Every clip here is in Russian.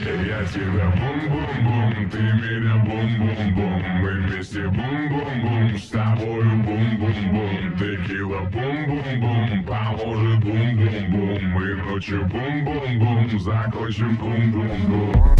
Я тебя бум-бум-бум, ты меня бум-бум-бум Мы вместе бум-бум-бум, с тобою бум-бум-бум Текила бум-бум-бум, поможет бум-бум-бум Мы ночью бум-бум-бум, закончим бум-бум-бум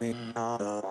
me, not a,